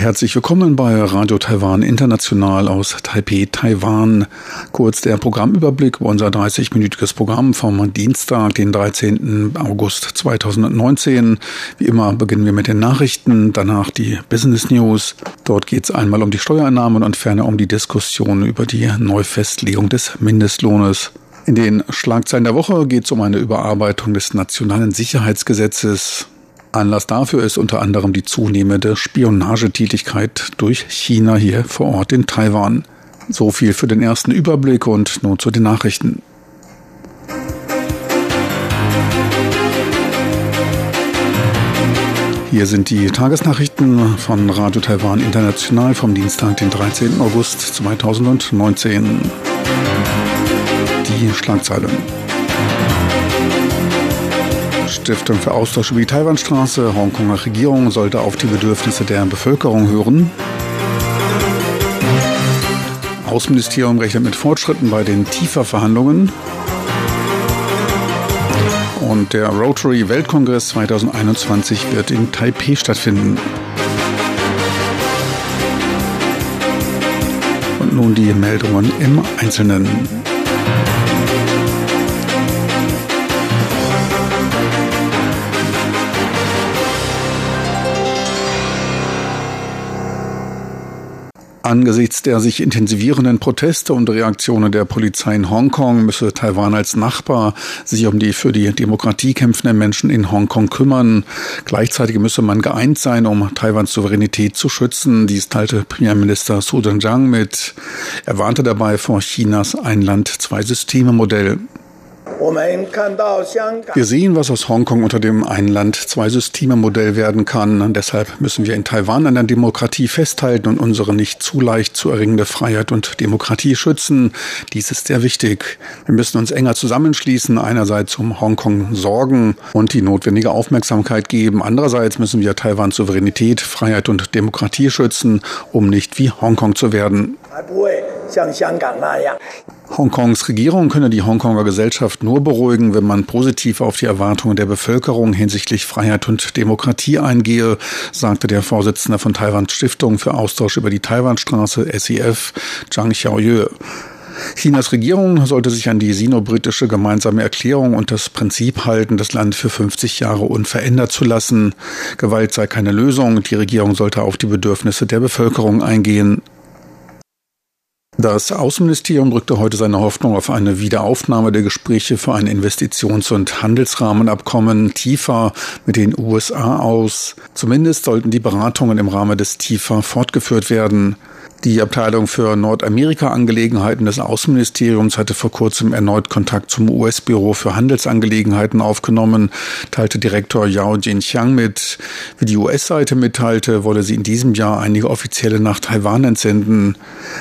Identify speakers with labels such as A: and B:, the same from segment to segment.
A: Herzlich willkommen bei Radio Taiwan International aus Taipei, Taiwan. Kurz der Programmüberblick über unser 30-minütiges Programm vom Dienstag, den 13. August 2019. Wie immer beginnen wir mit den Nachrichten, danach die Business News. Dort geht es einmal um die Steuereinnahmen und ferner um die Diskussion über die Neufestlegung des Mindestlohnes. In den Schlagzeilen der Woche geht es um eine Überarbeitung des nationalen Sicherheitsgesetzes. Anlass dafür ist unter anderem die zunehmende Spionagetätigkeit durch China hier vor Ort in Taiwan. So viel für den ersten Überblick und nun zu den Nachrichten. Hier sind die Tagesnachrichten von Radio Taiwan International vom Dienstag, den 13. August 2019. Die Schlagzeilen. Stiftung für Austausch über die Taiwanstraße, Hongkonger Regierung sollte auf die Bedürfnisse der Bevölkerung hören. Außenministerium rechnet mit Fortschritten bei den TIFA-Verhandlungen. Und der Rotary Weltkongress 2021 wird in Taipei stattfinden. Und nun die Meldungen im Einzelnen. Angesichts der sich intensivierenden Proteste und Reaktionen der Polizei in Hongkong müsse Taiwan als Nachbar sich um die für die Demokratie kämpfenden Menschen in Hongkong kümmern. Gleichzeitig müsse man geeint sein, um Taiwans Souveränität zu schützen. Dies teilte Premierminister Su Zhenjiang mit. Er warnte dabei vor Chinas Ein-Land-Zwei-Systeme-Modell. Wir sehen, was aus Hongkong unter dem Ein-Land, Zwei-Systeme-Modell werden kann. Deshalb müssen wir in Taiwan an der Demokratie festhalten und unsere nicht zu leicht zu erringende Freiheit und Demokratie schützen. Dies ist sehr wichtig. Wir müssen uns enger zusammenschließen, einerseits um Hongkong sorgen und die notwendige Aufmerksamkeit geben. Andererseits müssen wir Taiwans Souveränität, Freiheit und Demokratie schützen, um nicht wie Hongkong zu werden. Hongkongs Regierung könne die Hongkonger Gesellschaft nur beruhigen, wenn man positiv auf die Erwartungen der Bevölkerung hinsichtlich Freiheit und Demokratie eingehe, sagte der Vorsitzende von Taiwans Stiftung für Austausch über die Taiwanstraße SEF, Zhang Xiaoyue. Chinas Regierung sollte sich an die sino-britische gemeinsame Erklärung und das Prinzip halten, das Land für 50 Jahre unverändert zu lassen. Gewalt sei keine Lösung, die Regierung sollte auf die Bedürfnisse der Bevölkerung eingehen. Das Außenministerium drückte heute seine Hoffnung auf eine Wiederaufnahme der Gespräche für ein Investitions- und Handelsrahmenabkommen TIFA mit den USA aus. Zumindest sollten die Beratungen im Rahmen des TIFA fortgeführt werden. Die Abteilung für Nordamerika-Angelegenheiten des Außenministeriums hatte vor kurzem erneut Kontakt zum US-Büro für Handelsangelegenheiten aufgenommen, teilte Direktor Yao Jinxiang mit. Wie die US-Seite mitteilte, wolle sie in diesem Jahr einige Offizielle nach Taiwan entsenden.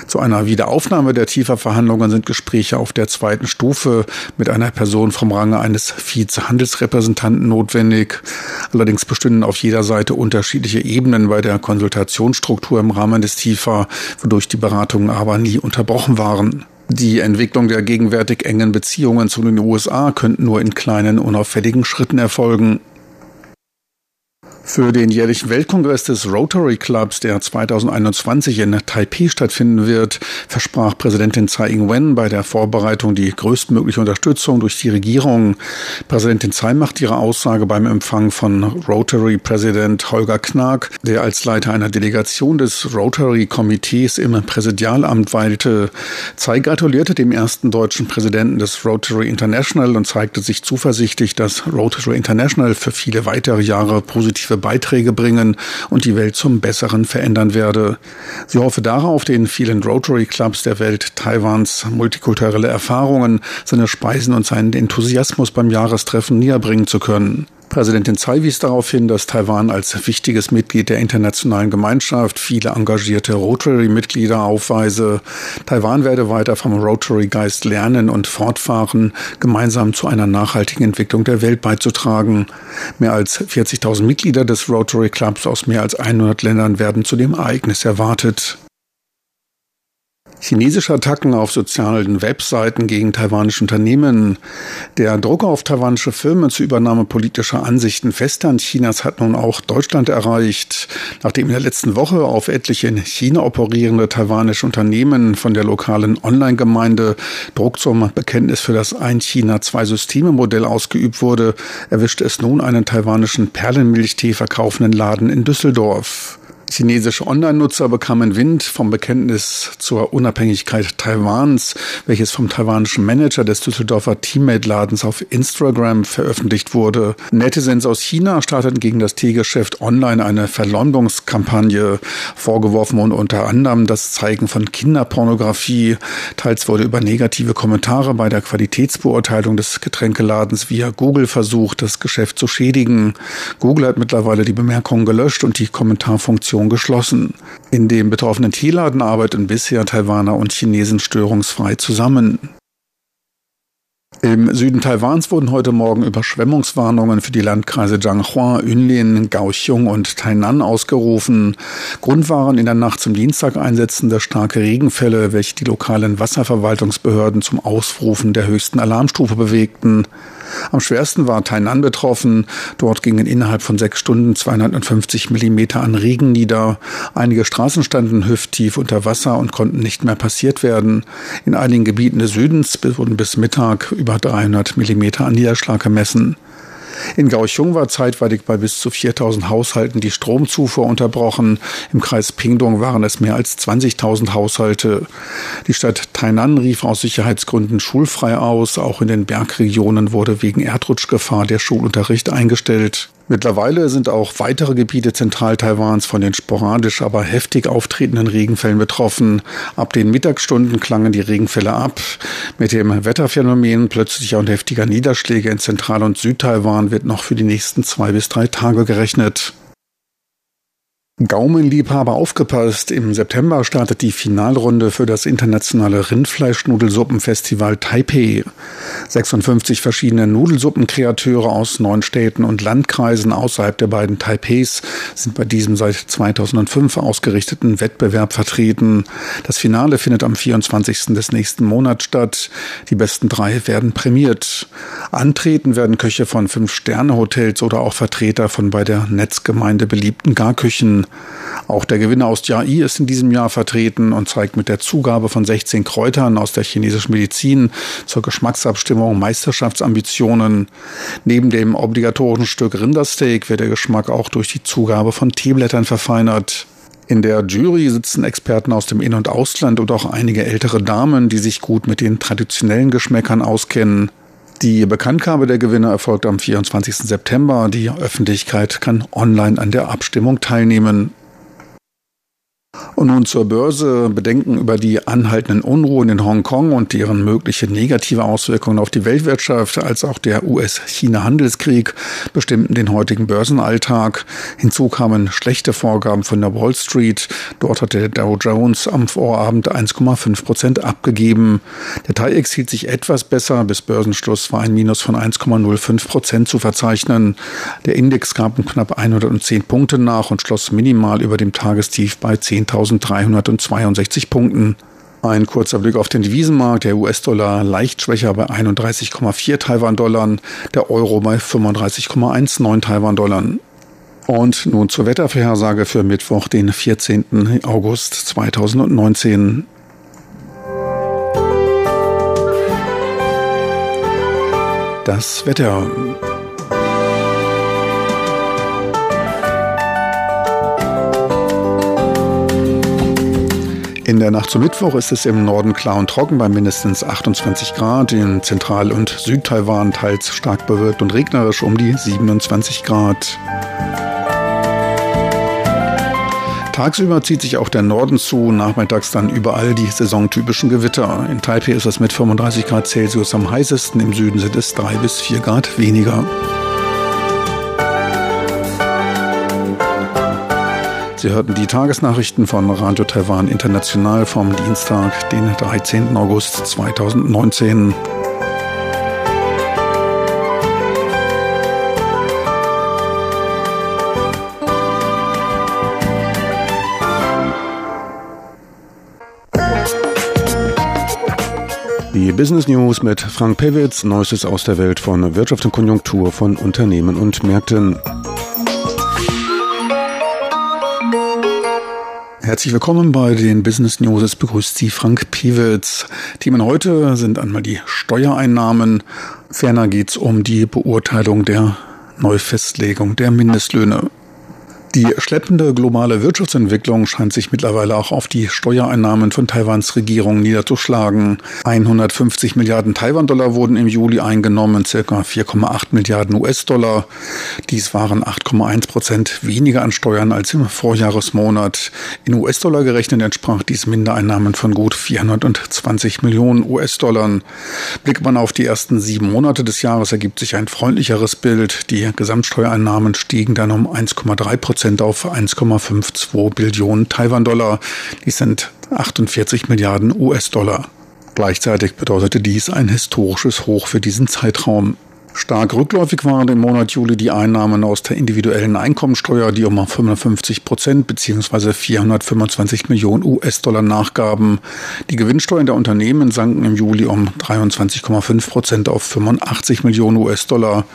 A: Zu einer Wiederaufnahme der TIFA-Verhandlungen sind Gespräche auf der zweiten Stufe mit einer Person vom Range eines Vize-Handelsrepräsentanten notwendig. Allerdings bestünden auf jeder Seite unterschiedliche Ebenen bei der Konsultationsstruktur im Rahmen des TIFA wodurch die Beratungen aber nie unterbrochen waren. Die Entwicklung der gegenwärtig engen Beziehungen zu den USA könnten nur in kleinen, unauffälligen Schritten erfolgen. Für den jährlichen Weltkongress des Rotary Clubs, der 2021 in Taipei stattfinden wird, versprach Präsidentin Tsai Ing-wen bei der Vorbereitung die größtmögliche Unterstützung durch die Regierung. Präsidentin Tsai macht ihre Aussage beim Empfang von Rotary-Präsident Holger Knag, der als Leiter einer Delegation des Rotary-Komitees im Präsidialamt weilte. Tsai gratulierte dem ersten deutschen Präsidenten des Rotary International und zeigte sich zuversichtlich, dass Rotary International für viele weitere Jahre positive Beiträge bringen und die Welt zum Besseren verändern werde. Sie hoffe darauf, den vielen Rotary Clubs der Welt Taiwans multikulturelle Erfahrungen, seine Speisen und seinen Enthusiasmus beim Jahrestreffen näherbringen zu können. Präsidentin Tsai wies darauf hin, dass Taiwan als wichtiges Mitglied der internationalen Gemeinschaft viele engagierte Rotary-Mitglieder aufweise. Taiwan werde weiter vom Rotary-Geist lernen und fortfahren, gemeinsam zu einer nachhaltigen Entwicklung der Welt beizutragen. Mehr als 40.000 Mitglieder des Rotary Clubs aus mehr als 100 Ländern werden zu dem Ereignis erwartet. Chinesische Attacken auf sozialen Webseiten gegen taiwanische Unternehmen. Der Druck auf taiwanische Firmen zur Übernahme politischer Ansichten Festland Chinas hat nun auch Deutschland erreicht. Nachdem in der letzten Woche auf etliche in China operierende taiwanische Unternehmen von der lokalen Online-Gemeinde Druck zum Bekenntnis für das Ein-China-Zwei-Systeme-Modell ausgeübt wurde, erwischte es nun einen taiwanischen Perlenmilchtee verkaufenden Laden in Düsseldorf. Chinesische Online-Nutzer bekamen Wind vom Bekenntnis zur Unabhängigkeit Taiwans, welches vom taiwanischen Manager des Düsseldorfer Teammate-Ladens auf Instagram veröffentlicht wurde. Netizens aus China starteten gegen das Teegeschäft online eine Verleumdungskampagne. Vorgeworfen und unter anderem das Zeigen von Kinderpornografie. Teils wurde über negative Kommentare bei der Qualitätsbeurteilung des Getränkeladens via Google versucht, das Geschäft zu schädigen. Google hat mittlerweile die Bemerkungen gelöscht und die Kommentarfunktion Produktion geschlossen. In dem betroffenen Teeladen arbeiten bisher Taiwaner und Chinesen störungsfrei zusammen. Im Süden Taiwans wurden heute Morgen Überschwemmungswarnungen für die Landkreise Zhanghua, Yunlin, Kaohsiung und Tainan ausgerufen. Grund waren in der Nacht zum Dienstag einsetzende starke Regenfälle, welche die lokalen Wasserverwaltungsbehörden zum Ausrufen der höchsten Alarmstufe bewegten. Am schwersten war Tainan betroffen. Dort gingen innerhalb von sechs Stunden 250 Millimeter an Regen nieder. Einige Straßen standen hüfttief unter Wasser und konnten nicht mehr passiert werden. In einigen Gebieten des Südens wurden bis Mittag über 300 Millimeter an Niederschlag gemessen. In Kaohsiung war zeitweilig bei bis zu 4000 Haushalten die Stromzufuhr unterbrochen. Im Kreis Pingdong waren es mehr als 20.000 Haushalte. Die Stadt Tainan rief aus Sicherheitsgründen schulfrei aus. Auch in den Bergregionen wurde wegen Erdrutschgefahr der Schulunterricht eingestellt. Mittlerweile sind auch weitere Gebiete Zentral-Taiwans von den sporadisch, aber heftig auftretenden Regenfällen betroffen. Ab den Mittagsstunden klangen die Regenfälle ab. Mit dem Wetterphänomen plötzlicher und heftiger Niederschläge in Zentral- und Südtaiwan wird noch für die nächsten zwei bis drei Tage gerechnet. Gaumenliebhaber aufgepasst. Im September startet die Finalrunde für das internationale Rindfleischnudelsuppenfestival Taipei. 56 verschiedene Nudelsuppenkreateure aus neun Städten und Landkreisen außerhalb der beiden Taipeis sind bei diesem seit 2005 ausgerichteten Wettbewerb vertreten. Das Finale findet am 24. des nächsten Monats statt. Die besten drei werden prämiert. Antreten werden Köche von Fünf-Sterne-Hotels oder auch Vertreter von bei der Netzgemeinde beliebten Garküchen. Auch der Gewinner aus Jiai ist in diesem Jahr vertreten und zeigt mit der Zugabe von 16 Kräutern aus der chinesischen Medizin zur Geschmacksabstimmung Meisterschaftsambitionen. Neben dem obligatorischen Stück Rindersteak wird der Geschmack auch durch die Zugabe von Teeblättern verfeinert. In der Jury sitzen Experten aus dem In- und Ausland und auch einige ältere Damen, die sich gut mit den traditionellen Geschmäckern auskennen. Die Bekanntgabe der Gewinner erfolgt am 24. September. Die Öffentlichkeit kann online an der Abstimmung teilnehmen. Und nun zur Börse. Bedenken über die anhaltenden Unruhen in Hongkong und deren mögliche negative Auswirkungen auf die Weltwirtschaft, als auch der US-China-Handelskrieg bestimmten den heutigen Börsenalltag. Hinzu kamen schlechte Vorgaben von der Wall Street. Dort hatte der Dow Jones am Vorabend 1,5 Prozent abgegeben. Der TAIEX hielt sich etwas besser. Bis Börsenschluss war ein Minus von 1,05 Prozent zu verzeichnen. Der Index gab um knapp 110 Punkte nach und schloss minimal über dem Tagestief bei 10.000 1362 Punkten. Ein kurzer Blick auf den Devisenmarkt. Der US-Dollar leicht schwächer bei 31,4 Taiwan-Dollar, der Euro bei 35,19 Taiwan-Dollar. Und nun zur Wettervorhersage für Mittwoch, den 14. August 2019. Das Wetter. In der Nacht zum Mittwoch ist es im Norden klar und trocken bei mindestens 28 Grad, in Zentral- und Südtaiwan teils stark bewölkt und regnerisch um die 27 Grad. Tagsüber zieht sich auch der Norden zu, nachmittags dann überall die saisontypischen Gewitter. In Taipei ist es mit 35 Grad Celsius am heißesten, im Süden sind es 3 bis 4 Grad weniger. Sie hörten die Tagesnachrichten von Radio Taiwan International vom Dienstag, den 13. August 2019. Die Business News mit Frank Pewitz, Neuestes aus der Welt von Wirtschaft und Konjunktur von Unternehmen und Märkten. Herzlich willkommen bei den Business News. Es begrüßt Sie Frank Pewitz. Themen heute sind einmal die Steuereinnahmen. Ferner geht es um die Beurteilung der Neufestlegung der Mindestlöhne. Die schleppende globale Wirtschaftsentwicklung scheint sich mittlerweile auch auf die Steuereinnahmen von Taiwans Regierung niederzuschlagen. 150 Milliarden Taiwan-Dollar wurden im Juli eingenommen, circa 4,8 Milliarden US-Dollar. Dies waren 8,1 Prozent weniger an Steuern als im Vorjahresmonat. In US-Dollar gerechnet entsprach dies Mindereinnahmen von gut 420 Millionen US-Dollar. Blickt man auf die ersten sieben Monate des Jahres, ergibt sich ein freundlicheres Bild. Die Gesamtsteuereinnahmen stiegen dann um 1,3 Prozent Prozent auf 1,52 Billionen Taiwan-Dollar. Dies sind 48 Milliarden US-Dollar. Gleichzeitig bedeutete dies ein historisches Hoch für diesen Zeitraum. Stark rückläufig waren im Monat Juli die Einnahmen aus der individuellen Einkommensteuer, die um 55 Prozent bzw. 425 Millionen US-Dollar nachgaben. Die Gewinnsteuern der Unternehmen sanken im Juli um 23,5 Prozent auf 85 Millionen US-Dollar.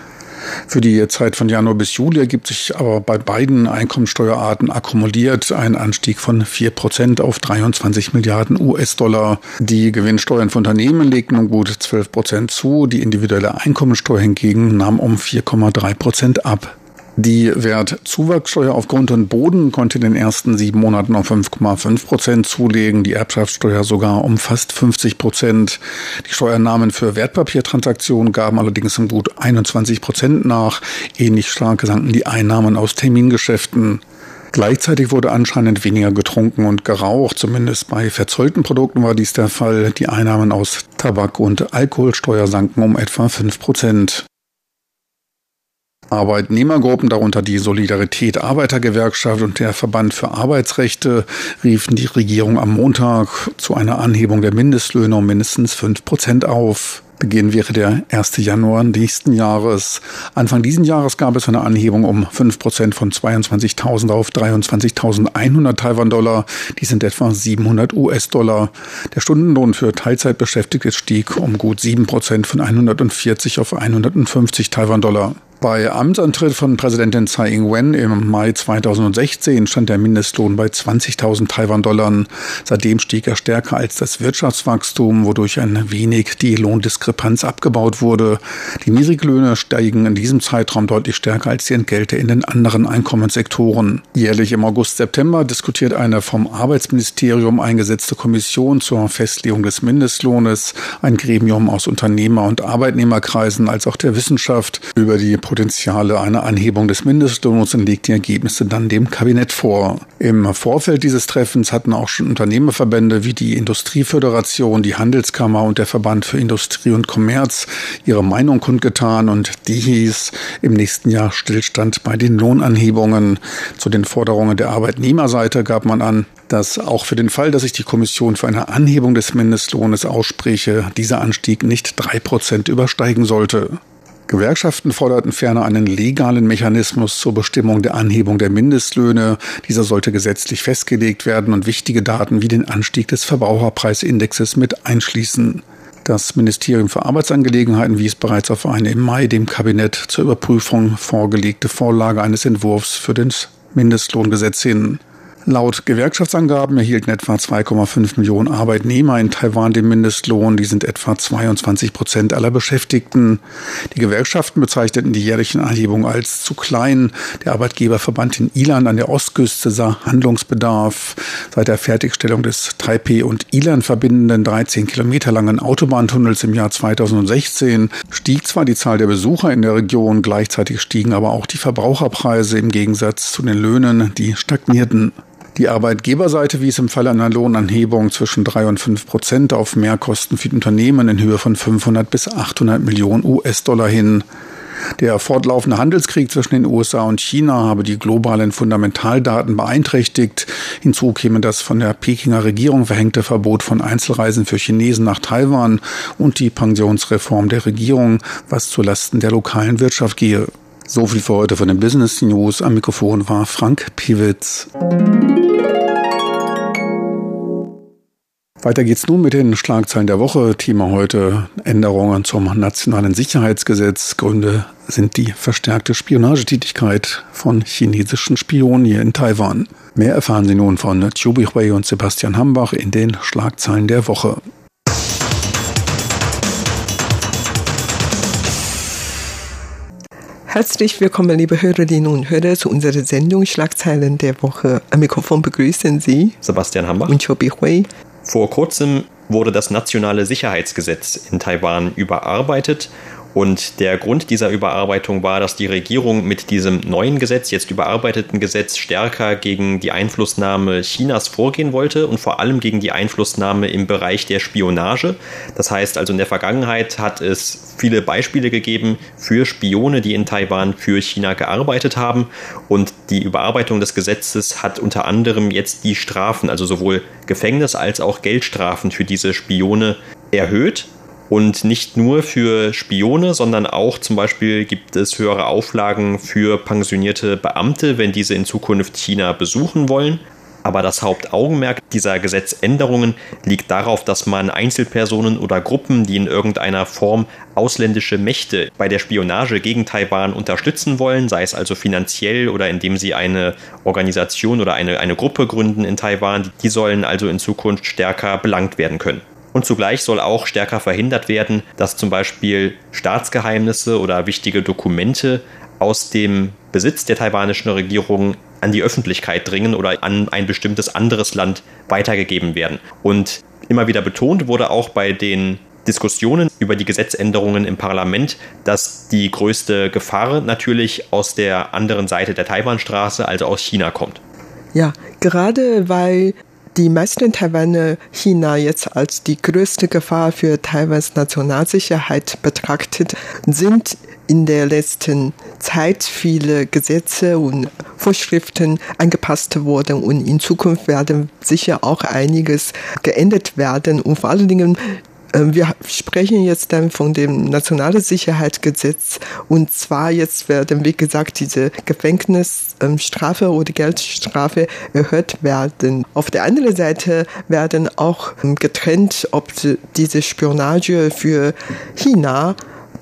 A: Für die Zeit von Januar bis Juli ergibt sich aber bei beiden Einkommensteuerarten akkumuliert ein Anstieg von 4 Prozent auf 23 Milliarden US-Dollar. Die Gewinnsteuern von Unternehmen legten um gut 12 Prozent zu, die individuelle Einkommensteuer hingegen nahm um 4,3 Prozent ab. Die Wertzuwachssteuer auf Grund und Boden konnte in den ersten sieben Monaten auf 5,5 Prozent zulegen, die Erbschaftssteuer sogar um fast 50 Prozent. Die Steuernahmen für Wertpapiertransaktionen gaben allerdings um gut 21 Prozent nach. Ähnlich stark sanken die Einnahmen aus Termingeschäften. Gleichzeitig wurde anscheinend weniger getrunken und geraucht. Zumindest bei verzollten Produkten war dies der Fall. Die Einnahmen aus Tabak- und Alkoholsteuer sanken um etwa 5 Prozent. Arbeitnehmergruppen, darunter die Solidarität Arbeitergewerkschaft und der Verband für Arbeitsrechte, riefen die Regierung am Montag zu einer Anhebung der Mindestlöhne um mindestens fünf Prozent auf. Beginn wäre der 1. Januar nächsten Jahres. Anfang diesen Jahres gab es eine Anhebung um 5 Prozent von 22.000 auf 23.100 Taiwan-Dollar. Die sind etwa 700 US-Dollar. Der Stundenlohn für Teilzeitbeschäftigte stieg um gut 7 Prozent von 140 auf 150 Taiwan-Dollar. Bei Amtsantritt von Präsidentin Tsai Ing-wen im Mai 2016 stand der Mindestlohn bei 20.000 Taiwan-Dollar. Seitdem stieg er stärker als das Wirtschaftswachstum, wodurch ein wenig die Lohndiskrepanz abgebaut wurde. Die Niedriglöhne steigen in diesem Zeitraum deutlich stärker als die Entgelte in den anderen Einkommenssektoren. Jährlich im August-September diskutiert eine vom Arbeitsministerium eingesetzte Kommission zur Festlegung des Mindestlohnes, ein Gremium aus Unternehmer- und Arbeitnehmerkreisen als auch der Wissenschaft über die Potenziale einer Anhebung des Mindestlohns und legt die Ergebnisse dann dem Kabinett vor. Im Vorfeld dieses Treffens hatten auch schon Unternehmerverbände wie die Industrieföderation, die Handelskammer und der Verband für Industrie und Kommerz ihre Meinung kundgetan und die hieß im nächsten Jahr Stillstand bei den Lohnanhebungen. Zu den Forderungen der Arbeitnehmerseite gab man an, dass auch für den Fall, dass sich die Kommission für eine Anhebung des Mindestlohnes ausspreche, dieser Anstieg nicht drei Prozent übersteigen sollte. Gewerkschaften forderten ferner einen legalen Mechanismus zur Bestimmung der Anhebung der Mindestlöhne. Dieser sollte gesetzlich festgelegt werden und wichtige Daten wie den Anstieg des Verbraucherpreisindexes mit einschließen. Das Ministerium für Arbeitsangelegenheiten wies bereits auf eine im Mai dem Kabinett zur Überprüfung vorgelegte Vorlage eines Entwurfs für das Mindestlohngesetz hin. Laut Gewerkschaftsangaben erhielten etwa 2,5 Millionen Arbeitnehmer in Taiwan den Mindestlohn. Die sind etwa 22 Prozent aller Beschäftigten. Die Gewerkschaften bezeichneten die jährlichen Anhebungen als zu klein. Der Arbeitgeberverband in Ilan an der Ostküste sah Handlungsbedarf. Seit der Fertigstellung des Taipei und Ilan verbindenden 13 Kilometer langen Autobahntunnels im Jahr 2016 stieg zwar die Zahl der Besucher in der Region, gleichzeitig stiegen aber auch die Verbraucherpreise im Gegensatz zu den Löhnen, die stagnierten. Die Arbeitgeberseite wies im Fall einer Lohnanhebung zwischen drei und fünf Prozent auf Mehrkosten für die Unternehmen in Höhe von 500 bis 800 Millionen US-Dollar hin. Der fortlaufende Handelskrieg zwischen den USA und China habe die globalen Fundamentaldaten beeinträchtigt. Hinzu käme das von der Pekinger Regierung verhängte Verbot von Einzelreisen für Chinesen nach Taiwan und die Pensionsreform der Regierung, was zulasten der lokalen Wirtschaft gehe. So viel für heute von den Business News. Am Mikrofon war Frank Piewitz. Weiter geht's nun mit den Schlagzeilen der Woche. Thema heute Änderungen zum nationalen Sicherheitsgesetz. Gründe sind die verstärkte Spionagetätigkeit von chinesischen Spionen hier in Taiwan. Mehr erfahren Sie nun von Chiu Hui und Sebastian Hambach in den Schlagzeilen der Woche.
B: Herzlich willkommen, liebe Hörerinnen und Hörer, zu unserer Sendung Schlagzeilen der Woche. Am Mikrofon begrüßen Sie
C: Sebastian Hambach
B: und Chobi Hui.
C: Vor kurzem wurde das nationale Sicherheitsgesetz in Taiwan überarbeitet und der Grund dieser Überarbeitung war, dass die Regierung mit diesem neuen Gesetz, jetzt überarbeiteten Gesetz, stärker gegen die Einflussnahme Chinas vorgehen wollte und vor allem gegen die Einflussnahme im Bereich der Spionage. Das heißt also, in der Vergangenheit hat es viele Beispiele gegeben für Spione, die in Taiwan für China gearbeitet haben. Und die Überarbeitung des Gesetzes hat unter anderem jetzt die Strafen, also sowohl Gefängnis als auch Geldstrafen für diese Spione erhöht. Und nicht nur für Spione, sondern auch zum Beispiel gibt es höhere Auflagen für pensionierte Beamte, wenn diese in Zukunft China besuchen wollen. Aber das Hauptaugenmerk dieser Gesetzänderungen liegt darauf, dass man Einzelpersonen oder Gruppen, die in irgendeiner Form ausländische Mächte bei der Spionage gegen Taiwan unterstützen wollen, sei es also finanziell oder indem sie eine Organisation oder eine, eine Gruppe gründen in Taiwan, die sollen also in Zukunft stärker belangt werden können. Und zugleich soll auch stärker verhindert werden, dass zum Beispiel Staatsgeheimnisse oder wichtige Dokumente aus dem Besitz der taiwanischen Regierung an die Öffentlichkeit dringen oder an ein bestimmtes anderes Land weitergegeben werden. Und immer wieder betont wurde auch bei den Diskussionen über die Gesetzänderungen im Parlament, dass die größte Gefahr natürlich aus der anderen Seite der Taiwanstraße, also aus China kommt.
B: Ja, gerade weil die meisten Taiwaner China jetzt als die größte Gefahr für Taiwans Nationalsicherheit betrachtet, sind in der letzten Zeit viele Gesetze und Vorschriften angepasst worden und in Zukunft werden sicher auch einiges geändert werden. Und vor allen Dingen wir sprechen jetzt dann von dem Nationalen Sicherheitsgesetz und zwar jetzt werden, wie gesagt, diese Gefängnisstrafe oder Geldstrafe erhöht werden. Auf der anderen Seite werden auch ähm, getrennt, ob diese Spionage für China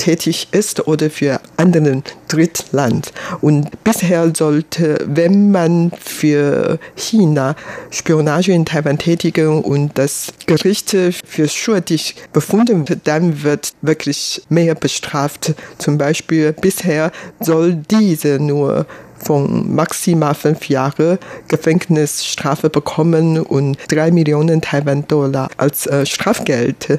B: tätig ist oder für anderen Drittland. Und bisher sollte, wenn man für China Spionage in Taiwan tätigen und das Gericht für schuldig befunden wird, dann wird wirklich mehr bestraft. Zum Beispiel bisher soll diese nur von maximal fünf Jahre Gefängnisstrafe bekommen und drei Millionen Taiwan-Dollar als äh, Strafgeld äh,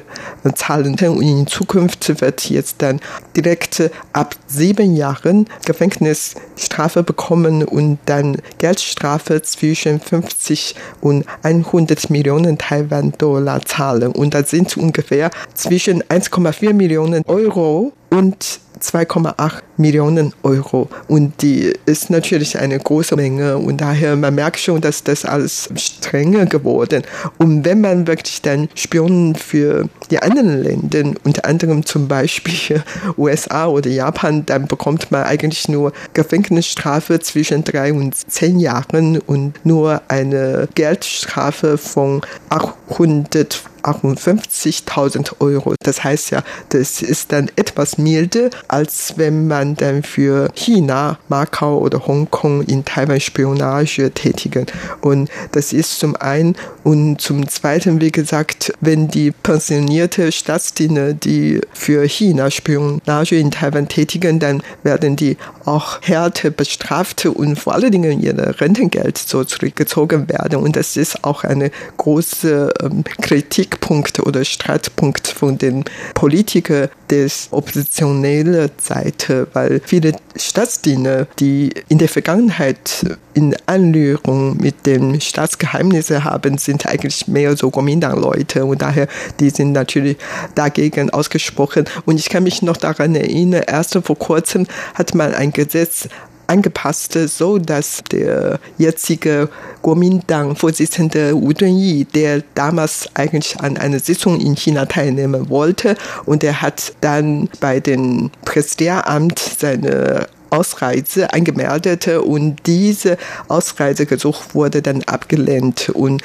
B: zahlen. Und in Zukunft wird jetzt dann direkt ab sieben Jahren Gefängnisstrafe bekommen und dann Geldstrafe zwischen 50 und 100 Millionen Taiwan-Dollar zahlen. Und das sind ungefähr zwischen 1,4 Millionen Euro und 2,8 Millionen Euro. Und die ist natürlich eine große Menge. Und daher, man merkt schon, dass das alles strenger geworden. Und wenn man wirklich dann Spionen für die anderen Länder, unter anderem zum Beispiel USA oder Japan, dann bekommt man eigentlich nur Gefängnisstrafe zwischen drei und zehn Jahren und nur eine Geldstrafe von 800 58.000 Euro. Das heißt ja, das ist dann etwas milder, als wenn man dann für China, Macau oder Hongkong in Taiwan Spionage tätigen. Und das ist zum einen und zum zweiten, wie gesagt, wenn die pensionierte Staatsdiener, die für China Spionage in Taiwan tätigen, dann werden die auch härter bestraft und vor allen Dingen ihre Rentengeld so zurückgezogen werden. Und das ist auch eine große ähm, Kritik Kritikpunkt oder Streitpunkt von den Politikern des oppositionellen Seite, weil viele Staatsdiener, die in der Vergangenheit in Anrührung mit den Staatsgeheimnissen haben, sind eigentlich mehr so Kuomintang-Leute und daher, die sind natürlich dagegen ausgesprochen. Und ich kann mich noch daran erinnern, erst vor kurzem hat man ein Gesetz angepasst, so dass der jetzige Kuomintang-Vorsitzende Wu Dunyi, der damals eigentlich an einer Sitzung in China teilnehmen wollte, und er hat dann bei dem Präsidialamt seine Ausreise angemeldet und diese Ausreisegesuch wurde dann abgelehnt und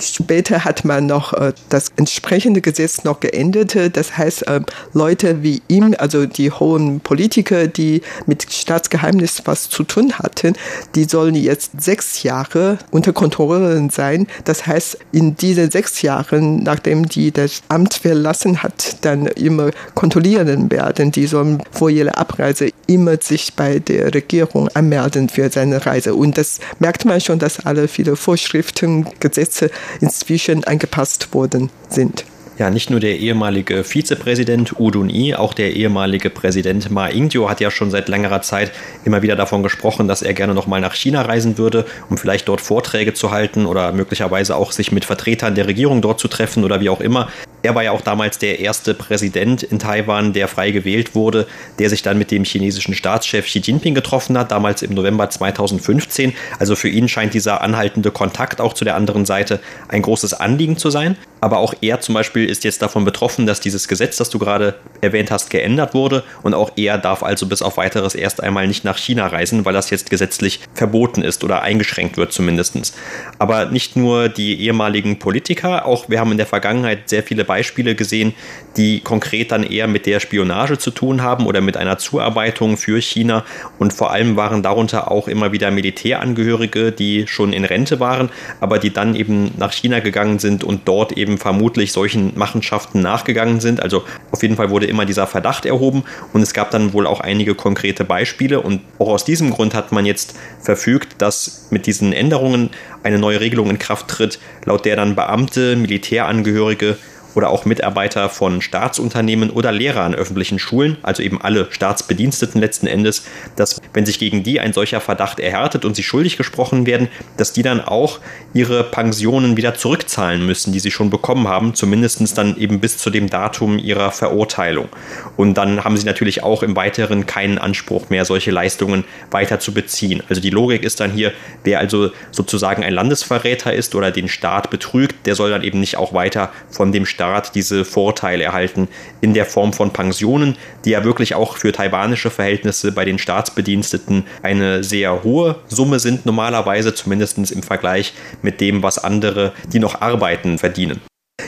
B: später hat man noch äh, das entsprechende Gesetz noch geändert. Das heißt, äh, Leute wie ihm, also die hohen Politiker, die mit Staatsgeheimnis was zu tun hatten, die sollen jetzt sechs Jahre unter Kontrolle sein. Das heißt, in diesen sechs Jahren, nachdem die das Amt verlassen hat, dann immer kontrollieren werden. Die sollen vor ihrer Abreise immer sich bei der Regierung anmelden für seine Reise. Und das merkt man schon, dass alle viele Vorschriften, Gesetze inzwischen angepasst worden sind.
C: Ja, nicht nur der ehemalige Vizepräsident Udun I, auch der ehemalige Präsident Ma Ying-jeou hat ja schon seit längerer Zeit immer wieder davon gesprochen, dass er gerne nochmal nach China reisen würde, um vielleicht dort Vorträge zu halten oder möglicherweise auch sich mit Vertretern der Regierung dort zu treffen oder wie auch immer. Er war ja auch damals der erste Präsident in Taiwan, der frei gewählt wurde, der sich dann mit dem chinesischen Staatschef Xi Jinping getroffen hat, damals im November 2015. Also für ihn scheint dieser anhaltende Kontakt auch zu der anderen Seite ein großes Anliegen zu sein. Aber auch er zum Beispiel ist jetzt davon betroffen, dass dieses Gesetz, das du gerade erwähnt hast, geändert wurde. Und auch er darf also bis auf weiteres erst einmal nicht nach China reisen, weil das jetzt gesetzlich verboten ist oder eingeschränkt wird zumindest. Aber nicht nur die ehemaligen Politiker, auch wir haben in der Vergangenheit sehr viele Beispiele gesehen, die konkret dann eher mit der Spionage zu tun haben oder mit einer Zuarbeitung für China. Und vor allem waren darunter auch immer wieder Militärangehörige, die schon in Rente waren, aber die dann eben nach China gegangen sind und dort eben vermutlich solchen Machenschaften nachgegangen sind. Also auf jeden Fall wurde immer dieser Verdacht erhoben und es gab dann wohl auch einige konkrete Beispiele. Und auch aus diesem Grund hat man jetzt verfügt, dass mit diesen Änderungen eine neue Regelung in Kraft tritt, laut der dann Beamte, Militärangehörige oder auch Mitarbeiter von Staatsunternehmen oder Lehrer an öffentlichen Schulen, also eben alle Staatsbediensteten letzten Endes, dass wenn sich gegen die ein solcher Verdacht erhärtet und sie schuldig gesprochen werden, dass die dann auch ihre Pensionen wieder zurückzahlen müssen, die sie schon bekommen haben, zumindest dann eben bis zu dem Datum ihrer Verurteilung. Und dann haben sie natürlich auch im Weiteren keinen Anspruch mehr, solche Leistungen weiter zu beziehen. Also die Logik ist dann hier, wer also sozusagen ein Landesverräter ist oder den Staat betrügt, der soll dann eben nicht auch weiter von dem Staat Staat diese Vorteile erhalten in der Form von Pensionen, die ja wirklich auch für taiwanische Verhältnisse bei den Staatsbediensteten eine sehr hohe Summe sind normalerweise, zumindest im Vergleich mit dem, was andere, die noch arbeiten, verdienen.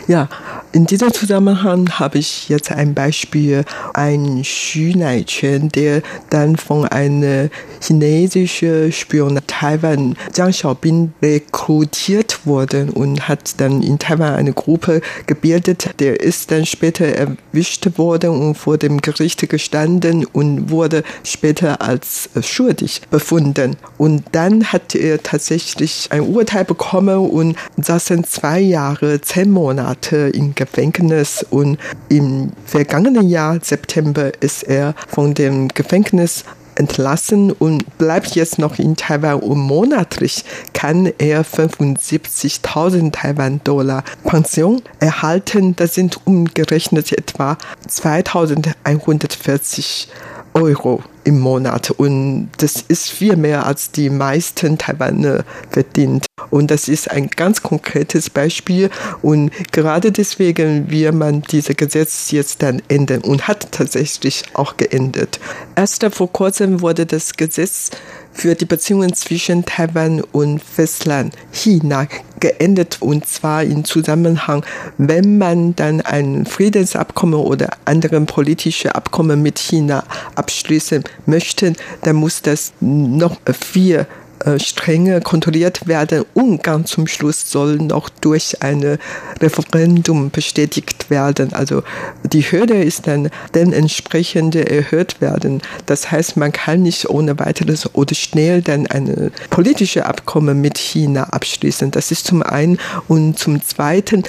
B: Ja, in diesem Zusammenhang habe ich jetzt ein Beispiel. Ein Xu Naiquan, der dann von einer chinesischen Spion Taiwan, Jiang Xiaobin, rekrutiert wurde und hat dann in Taiwan eine Gruppe gebildet. Der ist dann später erwischt worden und vor dem Gericht gestanden und wurde später als schuldig befunden. Und dann hat er tatsächlich ein Urteil bekommen und saßen zwei Jahre, zehn Monate im Gefängnis. Und im vergangenen Jahr, September, ist er von dem Gefängnis entlassen und bleibt jetzt noch in Taiwan und monatlich kann er 75.000 Taiwan-Dollar Pension erhalten. Das sind umgerechnet etwa 2.140 Euro im Monat und das ist viel mehr als die meisten Taiwaner verdient. Und das ist ein ganz konkretes Beispiel und gerade deswegen will man dieses Gesetz jetzt dann ändern und hat tatsächlich auch geändert. Erst vor kurzem wurde das Gesetz für die Beziehungen zwischen Taiwan und Festland China geendet und zwar im Zusammenhang, wenn man dann ein Friedensabkommen oder andere politische Abkommen mit China abschließen möchte, dann muss das noch vier äh, strenge kontrolliert werden und ganz zum Schluss soll noch durch ein Referendum bestätigt werden. Also die Hürde ist dann dementsprechend erhöht werden. Das heißt, man kann nicht ohne weiteres oder schnell dann ein politisches Abkommen mit China abschließen. Das ist zum einen und zum zweiten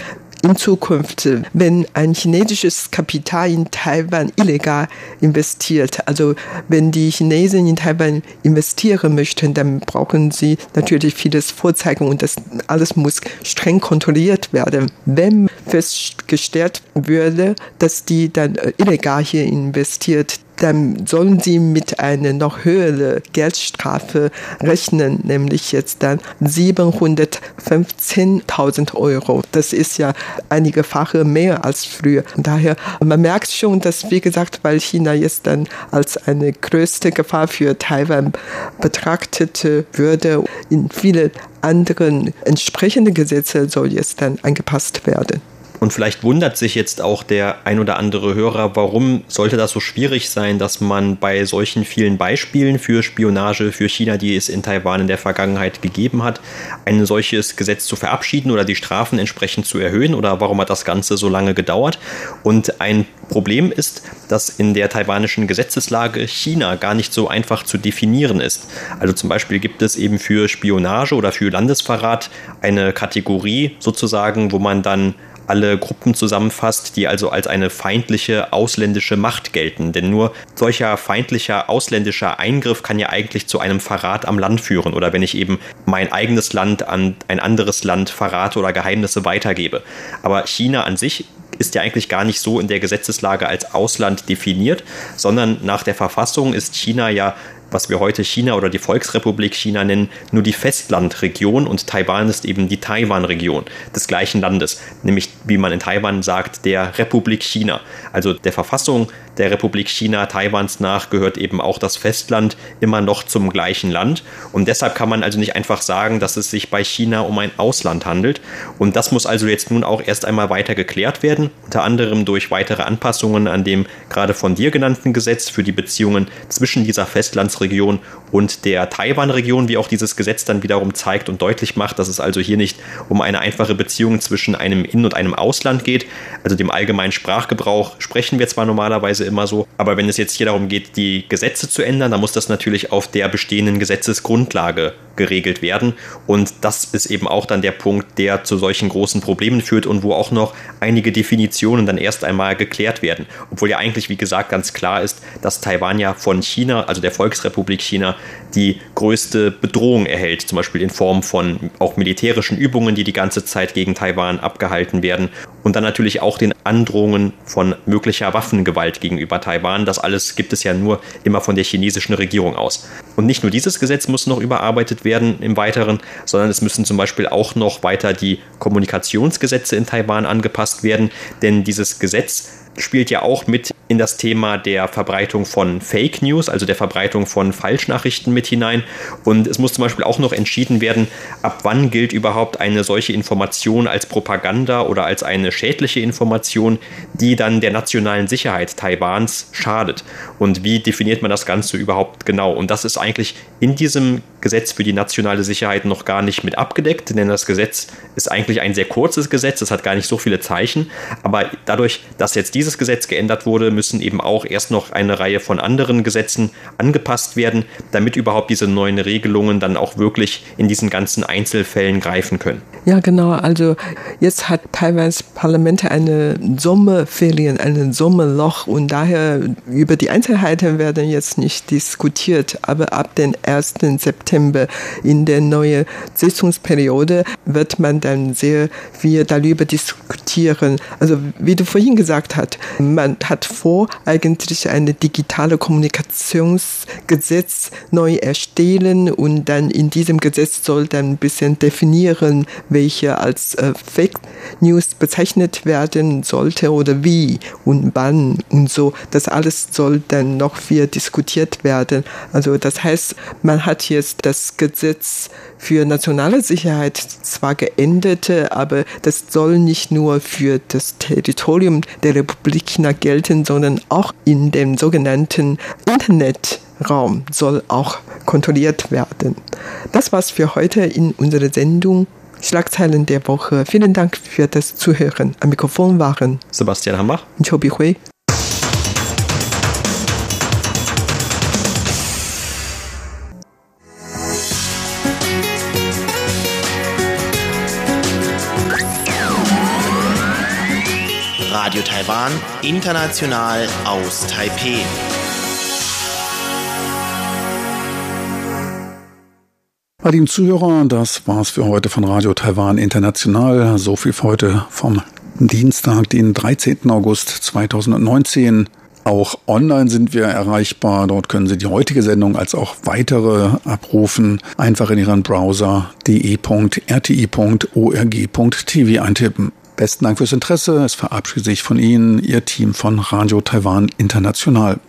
B: in Zukunft, wenn ein chinesisches Kapital in Taiwan illegal investiert, also wenn die Chinesen in Taiwan investieren möchten, dann brauchen sie natürlich vieles vorzeigen und das alles muss streng kontrolliert werden. Wenn festgestellt würde, dass die dann illegal hier investiert, dann sollen sie mit einer noch höheren Geldstrafe rechnen, nämlich jetzt dann 715.000 Euro. Das ist ja einige Fache mehr als früher. Daher, man merkt schon, dass, wie gesagt, weil China jetzt dann als eine größte Gefahr für Taiwan betrachtet würde, in viele anderen entsprechende Gesetze soll jetzt dann angepasst werden.
C: Und vielleicht wundert sich jetzt auch der ein oder andere Hörer, warum sollte das so schwierig sein, dass man bei solchen vielen Beispielen für Spionage für China, die es in Taiwan in der Vergangenheit gegeben hat, ein solches Gesetz zu verabschieden oder die Strafen entsprechend zu erhöhen oder warum hat das Ganze so lange gedauert? Und ein Problem ist, dass in der taiwanischen Gesetzeslage China gar nicht so einfach zu definieren ist. Also zum Beispiel gibt es eben für Spionage oder für Landesverrat eine Kategorie sozusagen, wo man dann alle Gruppen zusammenfasst, die also als eine feindliche ausländische Macht gelten. Denn nur solcher feindlicher ausländischer Eingriff kann ja eigentlich zu einem Verrat am Land führen oder wenn ich eben mein eigenes Land an ein anderes Land verrate oder Geheimnisse weitergebe. Aber China an sich ist ja eigentlich gar nicht so in der Gesetzeslage als Ausland definiert, sondern nach der Verfassung ist China ja was wir heute China oder die Volksrepublik China nennen, nur die Festlandregion und Taiwan ist eben die Taiwan-Region des gleichen Landes, nämlich wie man in Taiwan sagt, der Republik China. Also der Verfassung der Republik China Taiwans nach gehört eben auch das Festland immer noch zum gleichen Land und deshalb kann man also nicht einfach sagen, dass es sich bei China um ein Ausland handelt und das muss also jetzt nun auch erst einmal weiter geklärt werden, unter anderem durch weitere Anpassungen an dem gerade von dir genannten Gesetz für die Beziehungen zwischen dieser Festlandsregion und der Taiwan-Region, wie auch dieses Gesetz dann wiederum zeigt und deutlich macht, dass es also hier nicht um eine einfache Beziehung zwischen einem In- und einem Ausland geht. Also dem allgemeinen Sprachgebrauch sprechen wir zwar normalerweise immer so, aber wenn es jetzt hier darum geht, die Gesetze zu ändern, dann muss das natürlich auf der bestehenden Gesetzesgrundlage geregelt werden. Und das ist eben auch dann der Punkt, der zu solchen großen Problemen führt und wo auch noch einige Definitionen dann erst einmal geklärt werden. Obwohl ja eigentlich, wie gesagt, ganz klar ist, dass Taiwan ja von China, also der Volksrepublik China, die größte Bedrohung erhält, zum Beispiel in Form von auch militärischen Übungen, die die ganze Zeit gegen Taiwan abgehalten werden und dann natürlich auch den Androhungen von möglicher Waffengewalt gegenüber Taiwan. Das alles gibt es ja nur immer von der chinesischen Regierung aus. Und nicht nur dieses Gesetz muss noch überarbeitet werden im Weiteren, sondern es müssen zum Beispiel auch noch weiter die Kommunikationsgesetze in Taiwan angepasst werden, denn dieses Gesetz spielt ja auch mit in das Thema der Verbreitung von Fake News, also der Verbreitung von Falschnachrichten mit hinein. Und es muss zum Beispiel auch noch entschieden werden, ab wann gilt überhaupt eine solche Information als Propaganda oder als eine schädliche Information, die dann der nationalen Sicherheit Taiwans schadet. Und wie definiert man das Ganze überhaupt genau? Und das ist eigentlich in diesem Gesetz für die nationale Sicherheit noch gar nicht mit abgedeckt, denn das Gesetz ist eigentlich ein sehr kurzes Gesetz, es hat gar nicht so viele Zeichen. Aber dadurch, dass jetzt dieses Gesetz geändert wurde, müssen eben auch erst noch eine Reihe von anderen Gesetzen angepasst werden, damit überhaupt diese neuen Regelungen dann auch wirklich in diesen ganzen Einzelfällen greifen können.
B: Ja, genau. Also jetzt hat Taiwans Parlament eine Sommerferien, ein Sommerloch und daher über die Einzelheiten werden jetzt nicht diskutiert. Aber ab dem 1. September in der neuen Sitzungsperiode wird man dann sehr viel darüber diskutieren. Also wie du vorhin gesagt hast, man hat vor, eigentlich eine digitale Kommunikationsgesetz neu erstellen und dann in diesem Gesetz soll dann ein bisschen definieren, welche als äh, Fake News bezeichnet werden sollte oder wie und wann und so. Das alles soll dann noch viel diskutiert werden. Also das heißt, man hat jetzt das Gesetz für nationale Sicherheit zwar geändert, aber das soll nicht nur für das Territorium der Republik China gelten, sondern auch in dem sogenannten Internetraum soll auch kontrolliert werden. Das war's für heute in unserer Sendung. Schlagzeilen der Woche. Vielen Dank für das Zuhören. Am Mikrofon waren
C: Sebastian Hambach
B: und Chobi Hui.
D: Radio Taiwan, international aus Taipeh.
A: Bei den Zuhörern, das war's für heute von Radio Taiwan International. So viel für heute vom Dienstag, den 13. August 2019. Auch online sind wir erreichbar. Dort können Sie die heutige Sendung als auch weitere abrufen. Einfach in Ihren Browser de.rti.org.tv eintippen. Besten Dank fürs Interesse. Es verabschiedet sich von Ihnen Ihr Team von Radio Taiwan International.